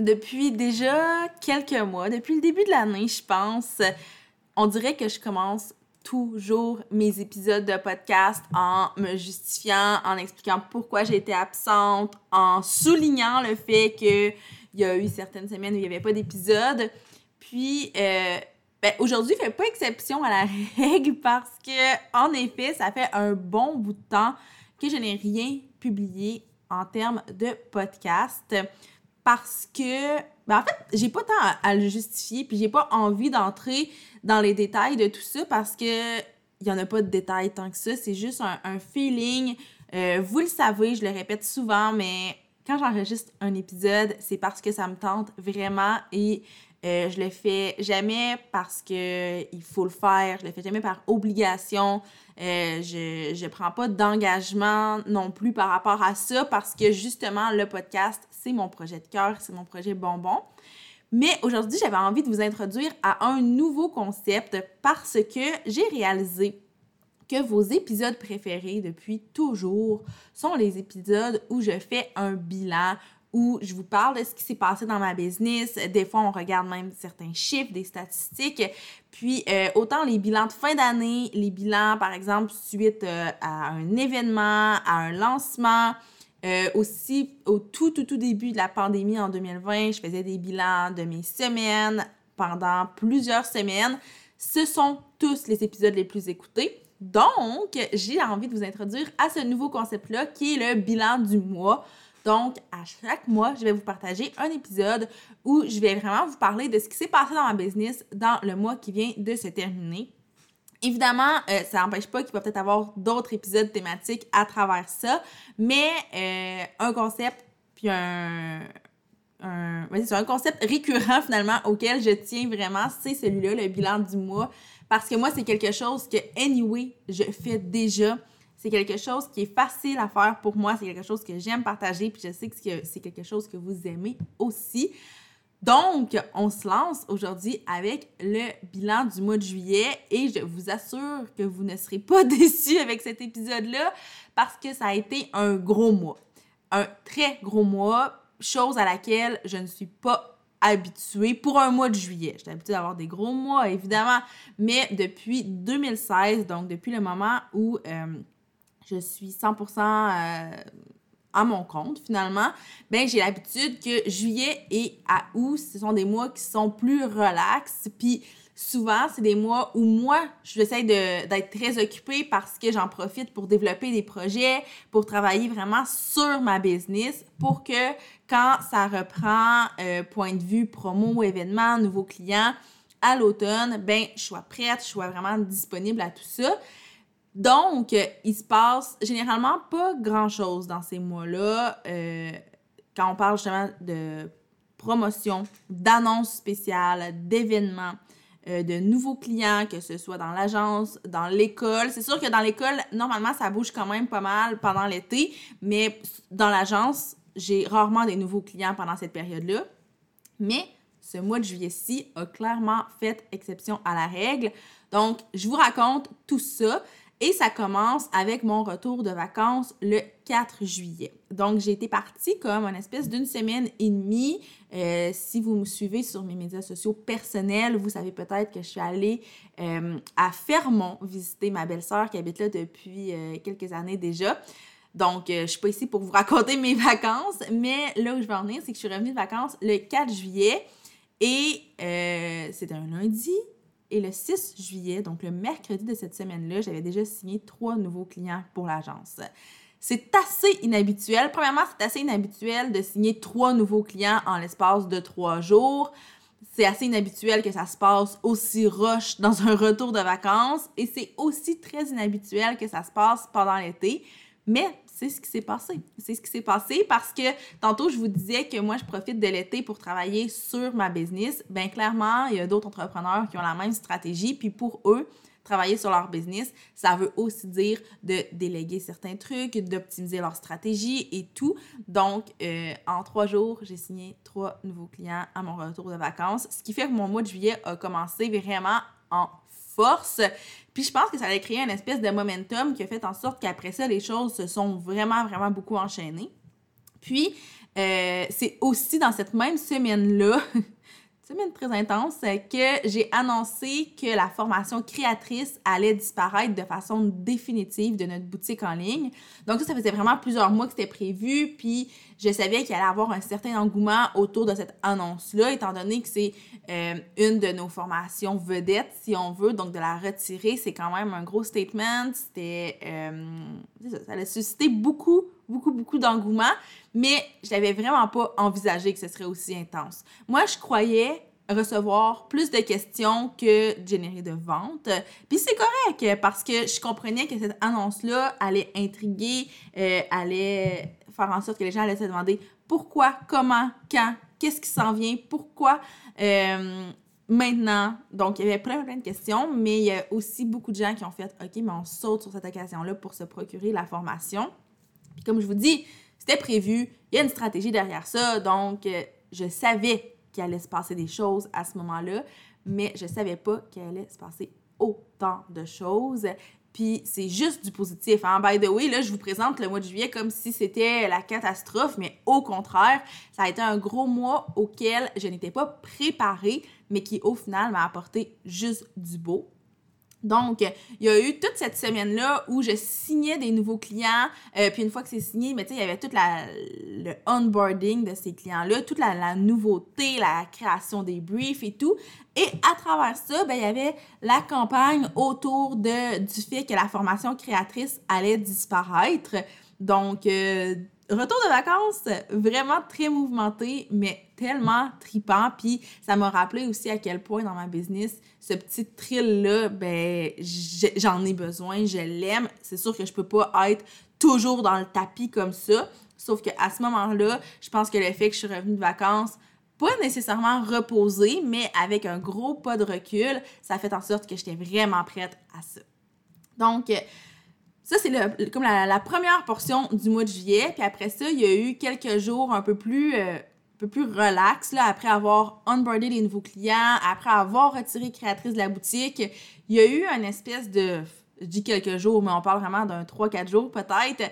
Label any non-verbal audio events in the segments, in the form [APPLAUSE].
Depuis déjà quelques mois, depuis le début de l'année, je pense, on dirait que je commence toujours mes épisodes de podcast en me justifiant, en expliquant pourquoi j'ai été absente, en soulignant le fait qu'il y a eu certaines semaines où il n'y avait pas d'épisode. Puis, euh, ben, aujourd'hui, fait pas exception à la [LAUGHS] règle parce que, en effet, ça fait un bon bout de temps que je n'ai rien publié en termes de podcast parce que, ben en fait, j'ai pas tant à, le justifier, puis j'ai pas envie d'entrer dans les détails de tout ça parce que il y en a pas de détails tant que ça, c'est juste un, feeling. Euh, vous le savez, je le répète souvent, mais quand j'enregistre un épisode, c'est parce que ça me tente vraiment et euh, je le fais jamais parce que il faut le faire, je le fais jamais par obligation. Euh, je ne prends pas d'engagement non plus par rapport à ça parce que justement, le podcast, c'est mon projet de cœur, c'est mon projet bonbon. Mais aujourd'hui, j'avais envie de vous introduire à un nouveau concept parce que j'ai réalisé que vos épisodes préférés depuis toujours sont les épisodes où je fais un bilan, où je vous parle de ce qui s'est passé dans ma business. Des fois, on regarde même certains chiffres, des statistiques. Puis, euh, autant les bilans de fin d'année, les bilans, par exemple, suite euh, à un événement, à un lancement. Euh, aussi, au tout, tout, tout début de la pandémie en 2020, je faisais des bilans de mes semaines pendant plusieurs semaines. Ce sont tous les épisodes les plus écoutés. Donc, j'ai envie de vous introduire à ce nouveau concept-là qui est le bilan du mois. Donc, à chaque mois, je vais vous partager un épisode où je vais vraiment vous parler de ce qui s'est passé dans ma business dans le mois qui vient de se terminer. Évidemment, euh, ça n'empêche pas qu'il va peut-être avoir d'autres épisodes thématiques à travers ça, mais euh, un concept puis un, un, concept récurrent finalement auquel je tiens vraiment, c'est celui-là, le bilan du mois, parce que moi, c'est quelque chose que, anyway, je fais déjà. C'est quelque chose qui est facile à faire pour moi, c'est quelque chose que j'aime partager, puis je sais que c'est quelque chose que vous aimez aussi. Donc, on se lance aujourd'hui avec le bilan du mois de juillet et je vous assure que vous ne serez pas [LAUGHS] déçus avec cet épisode-là parce que ça a été un gros mois. Un très gros mois, chose à laquelle je ne suis pas habituée pour un mois de juillet. J'étais habituée d'avoir des gros mois, évidemment, mais depuis 2016, donc depuis le moment où euh, je suis 100% euh, à mon compte finalement, ben j'ai l'habitude que juillet et août, ce sont des mois qui sont plus relax, puis souvent c'est des mois où moi j'essaie d'être très occupée parce que j'en profite pour développer des projets, pour travailler vraiment sur ma business pour que quand ça reprend euh, point de vue promo, événement, nouveaux clients à l'automne, ben je sois prête, je sois vraiment disponible à tout ça. Donc, il se passe généralement pas grand-chose dans ces mois-là. Euh, quand on parle justement de promotion, d'annonces spéciales, d'événements, euh, de nouveaux clients, que ce soit dans l'agence, dans l'école. C'est sûr que dans l'école, normalement, ça bouge quand même pas mal pendant l'été, mais dans l'agence, j'ai rarement des nouveaux clients pendant cette période-là. Mais ce mois de juillet-ci a clairement fait exception à la règle. Donc, je vous raconte tout ça. Et ça commence avec mon retour de vacances le 4 juillet. Donc, j'ai été partie comme une espèce d'une semaine et demie. Euh, si vous me suivez sur mes médias sociaux personnels, vous savez peut-être que je suis allée euh, à Fermont visiter ma belle-sœur qui habite là depuis euh, quelques années déjà. Donc, je suis pas ici pour vous raconter mes [LAUGHS] vacances, mais là où je vais en venir, c'est que je suis revenue de vacances le 4 juillet et c'était un lundi. Et le 6 juillet, donc le mercredi de cette semaine-là, j'avais déjà signé trois nouveaux clients pour l'agence. C'est assez inhabituel. Premièrement, c'est assez inhabituel de signer trois nouveaux clients en l'espace de trois jours. C'est assez inhabituel que ça se passe aussi rush dans un retour de vacances. Et c'est aussi très inhabituel que ça se passe pendant l'été. Mais c'est ce qui s'est passé. C'est ce qui s'est passé parce que tantôt, je vous disais que moi, je profite de l'été pour travailler sur ma business. Bien, clairement, il y a d'autres entrepreneurs qui ont la même stratégie. Puis pour eux, travailler sur leur business, ça veut aussi dire de déléguer certains trucs, d'optimiser leur stratégie et tout. Donc, euh, en trois jours, j'ai signé trois nouveaux clients à mon retour de vacances, ce qui fait que mon mois de juillet a commencé vraiment en force. Puis je pense que ça a créé une espèce de momentum qui a fait en sorte qu'après ça, les choses se sont vraiment, vraiment beaucoup enchaînées. Puis, euh, c'est aussi dans cette même semaine-là semaine très intense, que j'ai annoncé que la formation créatrice allait disparaître de façon définitive de notre boutique en ligne. Donc ça, ça faisait vraiment plusieurs mois que c'était prévu, puis je savais qu'il allait avoir un certain engouement autour de cette annonce-là, étant donné que c'est euh, une de nos formations vedettes, si on veut. Donc de la retirer, c'est quand même un gros statement. C'était... Euh, ça, ça a suscité beaucoup, beaucoup, beaucoup d'engouement, mais je n'avais vraiment pas envisagé que ce serait aussi intense. Moi, je croyais recevoir plus de questions que générer de ventes. Puis c'est correct parce que je comprenais que cette annonce-là allait intriguer, euh, allait faire en sorte que les gens allaient se demander pourquoi, comment, quand, qu'est-ce qui s'en vient, pourquoi. Euh, maintenant, donc il y avait plein, plein de questions, mais il y a aussi beaucoup de gens qui ont fait OK, mais on saute sur cette occasion-là pour se procurer la formation. Comme je vous dis, c'était prévu, il y a une stratégie derrière ça, donc euh, je savais qu'il allait se passer des choses à ce moment-là, mais je savais pas qu'il allait se passer autant de choses. Puis c'est juste du positif. Hein? By the way, là, je vous présente le mois de juillet comme si c'était la catastrophe, mais au contraire, ça a été un gros mois auquel je n'étais pas préparée, mais qui au final m'a apporté juste du beau. Donc, il y a eu toute cette semaine-là où je signais des nouveaux clients. Euh, puis une fois que c'est signé, mais il y avait tout le onboarding de ces clients-là, toute la, nouveauté, la création des briefs et tout. Et à travers ça, ben, il y avait la campagne autour de, du fait que la formation créatrice allait disparaître. Donc, euh, retour de vacances vraiment très mouvementé, mais tellement tripant. Puis ça m'a rappelé aussi à quel point dans ma business, ce petit thrill-là, ben, j'en ai besoin, je l'aime. C'est sûr que je peux pas être toujours dans le tapis comme ça. Sauf qu'à ce moment-là, je pense que le fait que je suis revenue de vacances, pas nécessairement reposée, mais avec un gros pas de recul, ça fait en sorte que j'étais vraiment prête à ça. Donc, ça, c'est comme la, première portion du mois de juillet. Puis après ça, il y a eu quelques jours un peu plus, euh, peu plus relax, là, après avoir onboardé les nouveaux clients, après avoir retiré créatrice de la boutique. Il y a eu une espèce de, je dis quelques jours, mais on parle vraiment d'un 3-4 jours peut-être,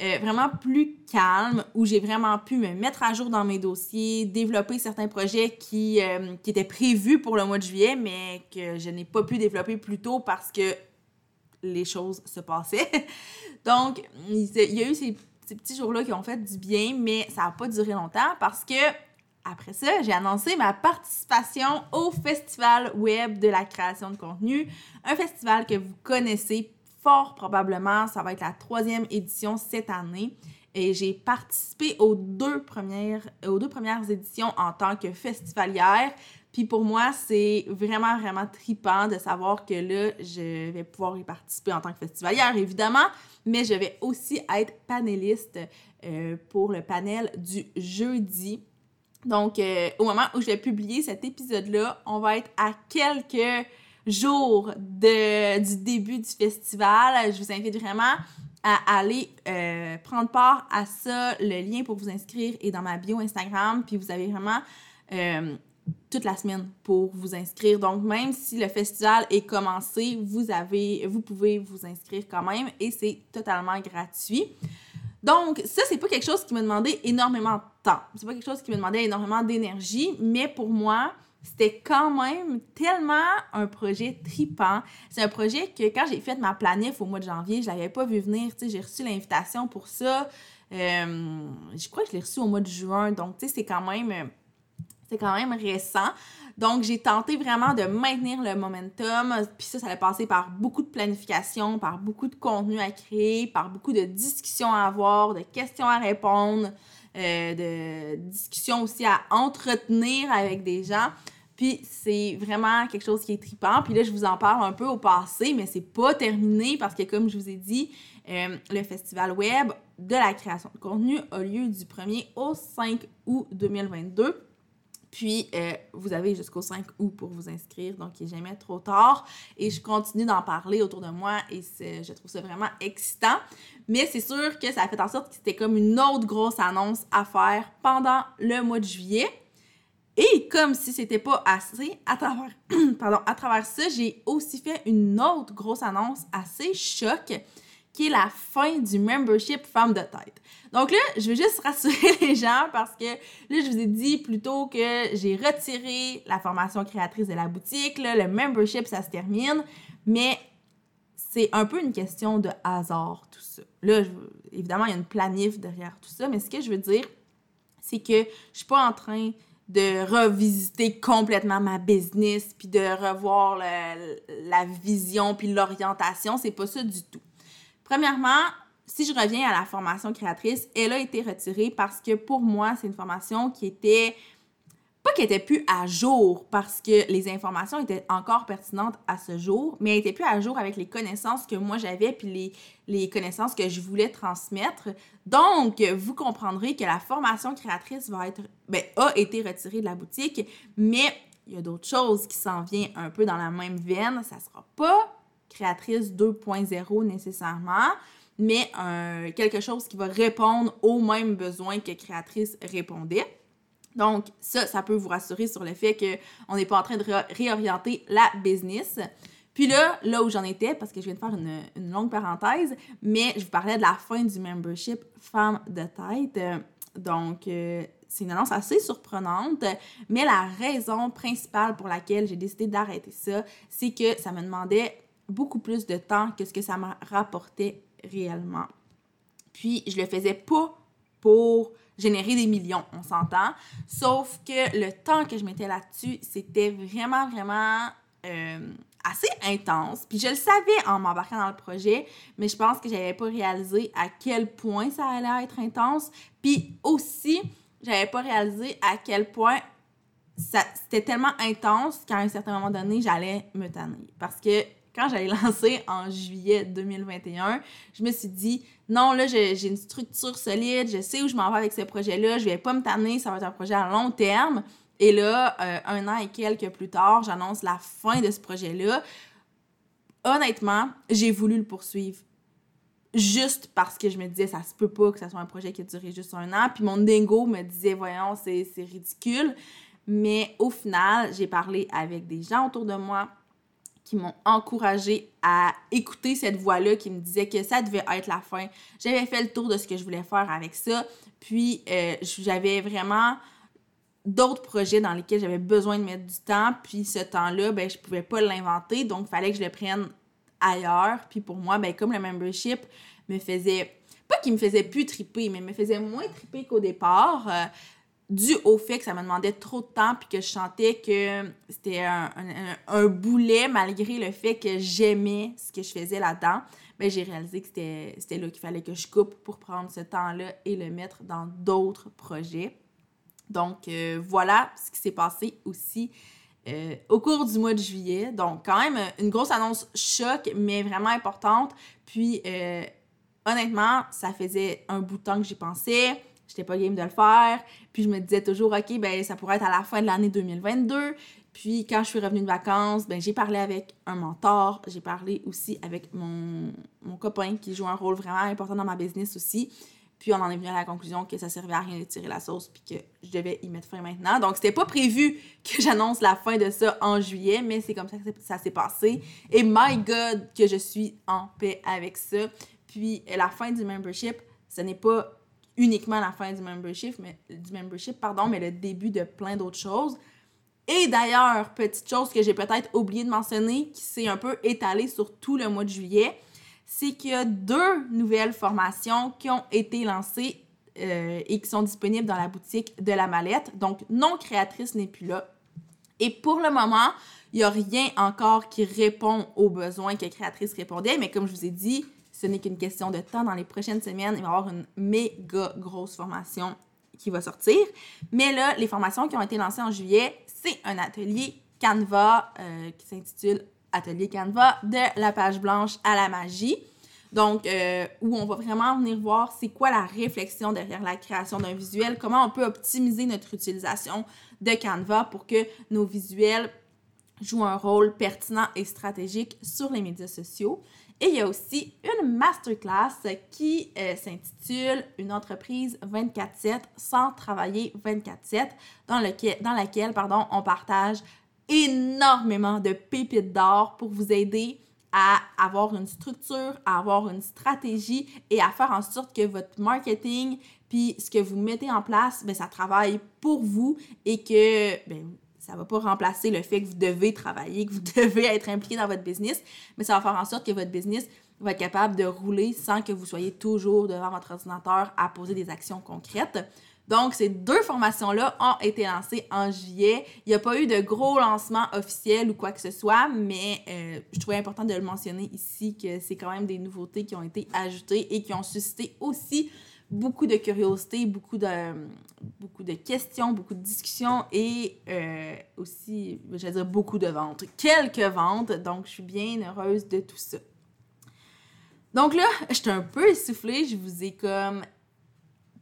euh, vraiment plus calme, où j'ai vraiment pu me mettre à jour dans mes dossiers, développer certains projets qui, euh, qui étaient prévus pour le mois de juillet, mais que je n'ai pas pu développer plus tôt parce que les choses se passaient. [LAUGHS] Donc, il y a eu ces, petits jours-là qui ont fait du bien, mais ça n'a pas duré longtemps parce que après ça, j'ai annoncé ma participation au Festival Web de la création de contenu, un festival que vous connaissez fort probablement. Ça va être la troisième édition cette année. Et j'ai participé aux deux, premières, aux deux premières éditions en tant que festivalière. Puis pour moi, c'est vraiment, vraiment tripant de savoir que là, je vais pouvoir y participer en tant que festivalière, évidemment, mais je vais aussi être panéliste euh, pour le panel du jeudi. Donc, euh, au moment où je vais publier cet épisode-là, on va être à quelques jours de, du début du festival. Je vous invite vraiment à aller euh, prendre part à ça. Le lien pour vous inscrire est dans ma bio Instagram. Puis vous avez vraiment toute la semaine pour vous inscrire. Donc, même si le festival est commencé, vous, avez, vous pouvez vous inscrire quand même et c'est totalement gratuit. Donc, ça, c'est pas quelque chose qui m'a demandé énormément de temps. C'est pas quelque chose qui m'a demandé énormément d'énergie, mais pour moi, c'était quand même tellement un projet tripant. C'est un projet que quand j'ai fait ma planif au mois de janvier, je l'avais pas vu venir. J'ai reçu l'invitation pour ça. Euh, je crois que je l'ai reçu au mois de juin. Donc, tu sais, c'est quand même c'est quand même récent. Donc, j'ai tenté vraiment de maintenir le momentum. Puis ça, ça allait passer par beaucoup de planification, par beaucoup de contenu à créer, par beaucoup de discussions à avoir, de questions à répondre, euh, de discussions aussi à entretenir avec des gens. Puis c'est vraiment quelque chose qui est tripant. Puis là, je vous en parle un peu au passé, mais c'est pas terminé parce que, comme je vous ai dit, euh, le festival web de la création de contenu a lieu du 1er au 5 août 2022. Puis, euh, vous avez jusqu'au 5 août pour vous inscrire, donc il n'est jamais trop tard. Et je continue d'en parler autour de moi et je trouve ça vraiment excitant. Mais c'est sûr que ça a fait en sorte que c'était comme une autre grosse annonce à faire pendant le mois de juillet. Et comme si c'était pas assez, à travers, [CLEARS THROAT] pardon, à travers ça, j'ai aussi fait une autre grosse annonce assez choc la fin du membership Femme de tête. Donc là, je veux juste rassurer [LAUGHS] les gens parce que là, je vous ai dit plutôt que j'ai retiré la formation créatrice de la boutique. Le membership, ça se termine, mais c'est un peu une question de hasard, tout ça. Là, évidemment, il y a une planif derrière tout ça, mais ce que je veux dire, c'est que je suis pas en train de revisiter complètement ma business puis de revoir la vision puis l'orientation, c'est pas ça du tout. Premièrement, si je reviens à la formation créatrice, elle a été retirée parce que pour moi, c'est une formation qui était pas qu'elle était plus à jour parce que les informations étaient encore pertinentes à ce jour, mais elle était plus à jour avec les connaissances que moi j'avais puis les, connaissances que je voulais transmettre. Donc, vous comprendrez que la formation créatrice ben, a été retirée de la boutique, mais il y a d'autres choses qui s'en viennent un peu dans la même veine. Ça sera pas créatrice 2.0 nécessairement, mais quelque chose qui va répondre aux mêmes besoins que créatrice répondait. Donc, ça, ça peut vous rassurer sur le fait qu'on n'est pas en train de réorienter la business. Puis là, là où j'en étais, parce que je viens de faire une, longue parenthèse, mais je vous parlais de la fin du membership Femme de tête. Donc, euh, c'est une annonce assez surprenante, mais la raison principale pour laquelle j'ai décidé d'arrêter ça, c'est que ça me demandait beaucoup plus de temps que ce que ça m'a rapporté réellement. Puis, je le faisais pas pour générer des millions, on s'entend. Sauf que le temps que je mettais là-dessus, c'était vraiment, vraiment euh, assez intense. Puis je le savais en m'embarquant dans le projet, mais je pense que j'avais pas réalisé à quel point ça allait être intense. Puis aussi, j'avais pas réalisé à quel point c'était tellement intense qu'à un certain moment donné, j'allais me tanner. Parce que quand j'allais lancer en juillet 2021, je me suis dit, non, là, j'ai une structure solide, je sais où je m'en vais avec ce projet-là, je vais pas me tanner, ça va être un projet à long terme. Et là, euh, un an et quelques plus tard, j'annonce la fin de ce projet-là. Honnêtement, j'ai voulu le poursuivre juste parce que je me disais, ça se peut pas que ça soit un projet qui a duré juste un an. Puis mon dingo me disait, voyons, c'est ridicule. Mais au final, j'ai parlé avec des gens autour de moi, qui m'ont encouragé à écouter cette voix-là qui me disait que ça devait être la fin. J'avais fait le tour de ce que je voulais faire avec ça. Puis euh, j'avais vraiment d'autres projets dans lesquels j'avais besoin de mettre du temps. Puis ce temps-là, ben, je pouvais pas l'inventer. Donc, il fallait que je le prenne ailleurs. Puis pour moi, ben, comme le membership me faisait... Pas qu'il me faisait plus triper, mais me faisait moins triper qu'au départ. Euh, dû au fait que ça me demandait trop de temps puis que je sentais que c'était un, boulet malgré le fait que j'aimais ce que je faisais là-dedans, ben j'ai réalisé que c'était là qu'il fallait que je coupe pour prendre ce temps-là et le mettre dans d'autres projets. Donc euh, voilà ce qui s'est passé aussi euh, au cours du mois de juillet. Donc quand même une grosse annonce choc, mais vraiment importante. Puis euh, honnêtement, ça faisait un bout de temps que j'y pensais j'étais pas game de le faire. Puis je me disais toujours, OK, ben ça pourrait être à la fin de l'année 2022. Puis quand je suis revenue de vacances, ben j'ai parlé avec un mentor, j'ai parlé aussi avec mon, mon, copain qui joue un rôle vraiment important dans ma business aussi. Puis on en est venu à la conclusion que ça servait à rien de tirer la sauce puis que je devais y mettre fin maintenant. Donc c'était pas prévu que j'annonce la fin de ça en juillet, mais c'est comme ça que ça s'est passé. Et my God que je suis en paix avec ça. Puis la fin du membership, ce n'est pas uniquement la fin du membership, mais, du membership, pardon, mais le début de plein d'autres choses. Et d'ailleurs, petite chose que j'ai peut-être oublié de mentionner, qui s'est un peu étalée sur tout le mois de juillet, c'est qu'il y a deux nouvelles formations qui ont été lancées euh, et qui sont disponibles dans la boutique de la mallette. Donc, non créatrice n'est plus là. Et pour le moment, il n'y a rien encore qui répond aux besoins que créatrice répondait, mais comme je vous ai dit, ce n'est qu'une question de temps. Dans les prochaines semaines, il va y avoir une méga grosse formation qui va sortir. Mais là, les formations qui ont été lancées en juillet, c'est un atelier Canva euh, qui s'intitule Atelier Canva de la page blanche à la magie. Donc, euh, où on va vraiment venir voir c'est quoi la réflexion derrière la création d'un visuel, comment on peut optimiser notre utilisation de Canva pour que nos visuels jouent un rôle pertinent et stratégique sur les médias sociaux. Et il y a aussi une masterclass qui euh, s'intitule Une entreprise 24-7 sans travailler 24-7, dans, dans laquelle pardon, on partage énormément de pépites d'or pour vous aider à avoir une structure, à avoir une stratégie et à faire en sorte que votre marketing puis ce que vous mettez en place, ben, ça travaille pour vous et que ben, ça va pas remplacer le fait que vous devez travailler, que vous [LAUGHS] devez être impliqué dans votre business, mais ça va faire en sorte que votre business va être capable de rouler sans que vous soyez toujours devant votre ordinateur à poser des actions concrètes. Donc, ces deux formations-là ont été lancées en juillet. Il n'y a pas eu de gros lancement officiel ou quoi que ce soit, mais euh, je trouvais important de le mentionner ici que c'est quand même des nouveautés qui ont été ajoutées et qui ont suscité aussi beaucoup de curiosité, beaucoup de, beaucoup de questions, beaucoup de discussions et euh, aussi, je vais dire, beaucoup de ventes. Quelques ventes, donc je suis bien heureuse de tout ça. Donc là, j'étais un peu essoufflée, je vous ai comme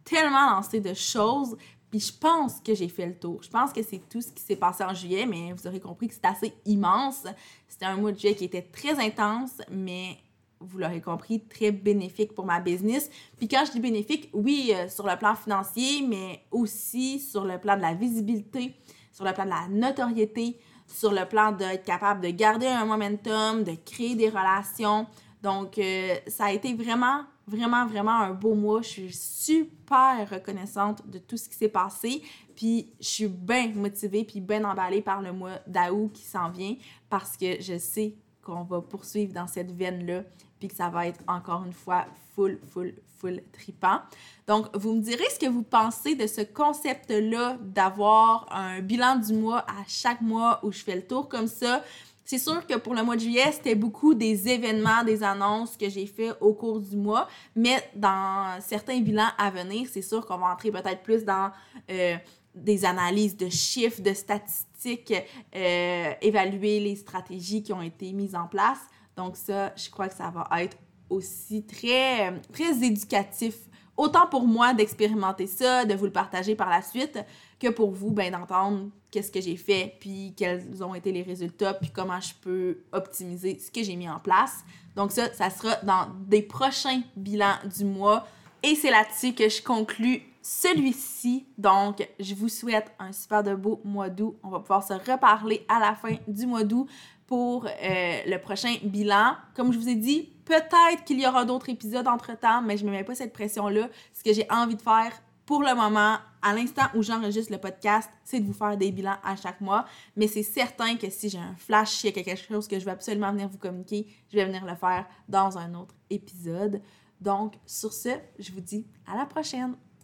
tellement lancé de choses. Puis je pense que j'ai fait le tour. Je pense que c'est tout ce qui s'est passé en juillet, mais vous aurez compris que c'était assez immense. C'était un mois de juillet qui était très intense, mais vous l'aurez compris, très bénéfique pour ma business. Puis quand je dis bénéfique, oui, euh, sur le plan financier, mais aussi sur le plan de la visibilité, sur le plan de la notoriété, sur le plan d'être capable de garder un momentum, de créer des relations. Donc, euh, ça a été vraiment vraiment, vraiment un beau mois. Je suis super reconnaissante de tout ce qui s'est passé. Puis je suis bien motivée puis bien emballée par le mois d'août qui s'en vient parce que je sais qu'on va poursuivre dans cette veine-là puis que ça va être encore une fois full, full, full tripant. Donc, vous me direz ce que vous pensez de ce concept-là d'avoir un bilan du mois à chaque mois où je fais le tour comme ça. C'est sûr que pour le mois de juillet, c'était beaucoup des événements, des annonces que j'ai fait au cours du mois, mais dans certains bilans à venir, c'est sûr qu'on va entrer peut-être plus dans euh, des analyses de chiffres, de statistiques, euh, évaluer les stratégies qui ont été mises en place. Donc ça, je crois que ça va être aussi très, très éducatif autant pour moi d'expérimenter ça, de vous le partager par la suite, que pour vous, ben, d'entendre qu'est-ce que j'ai fait, puis quels ont été les résultats, puis comment je peux optimiser ce que j'ai mis en place. Donc ça, ça sera dans des prochains bilans du mois. Et c'est là-dessus que je conclus celui-ci. Donc, je vous souhaite un super de beau mois d'août. On va pouvoir se reparler à la fin du mois d'août pour euh, le prochain bilan. Comme je vous ai dit, peut-être qu'il y aura d'autres épisodes entre-temps, mais je ne me mets pas cette pression-là. Ce que j'ai envie de faire pour le moment, à l'instant où j'enregistre le podcast, c'est de vous faire des bilans à chaque mois. Mais c'est certain que si j'ai un flash, s'il y a quelque chose que je veux absolument venir vous communiquer, je vais venir le faire dans un autre épisode. Donc, sur ce, je vous dis à la prochaine.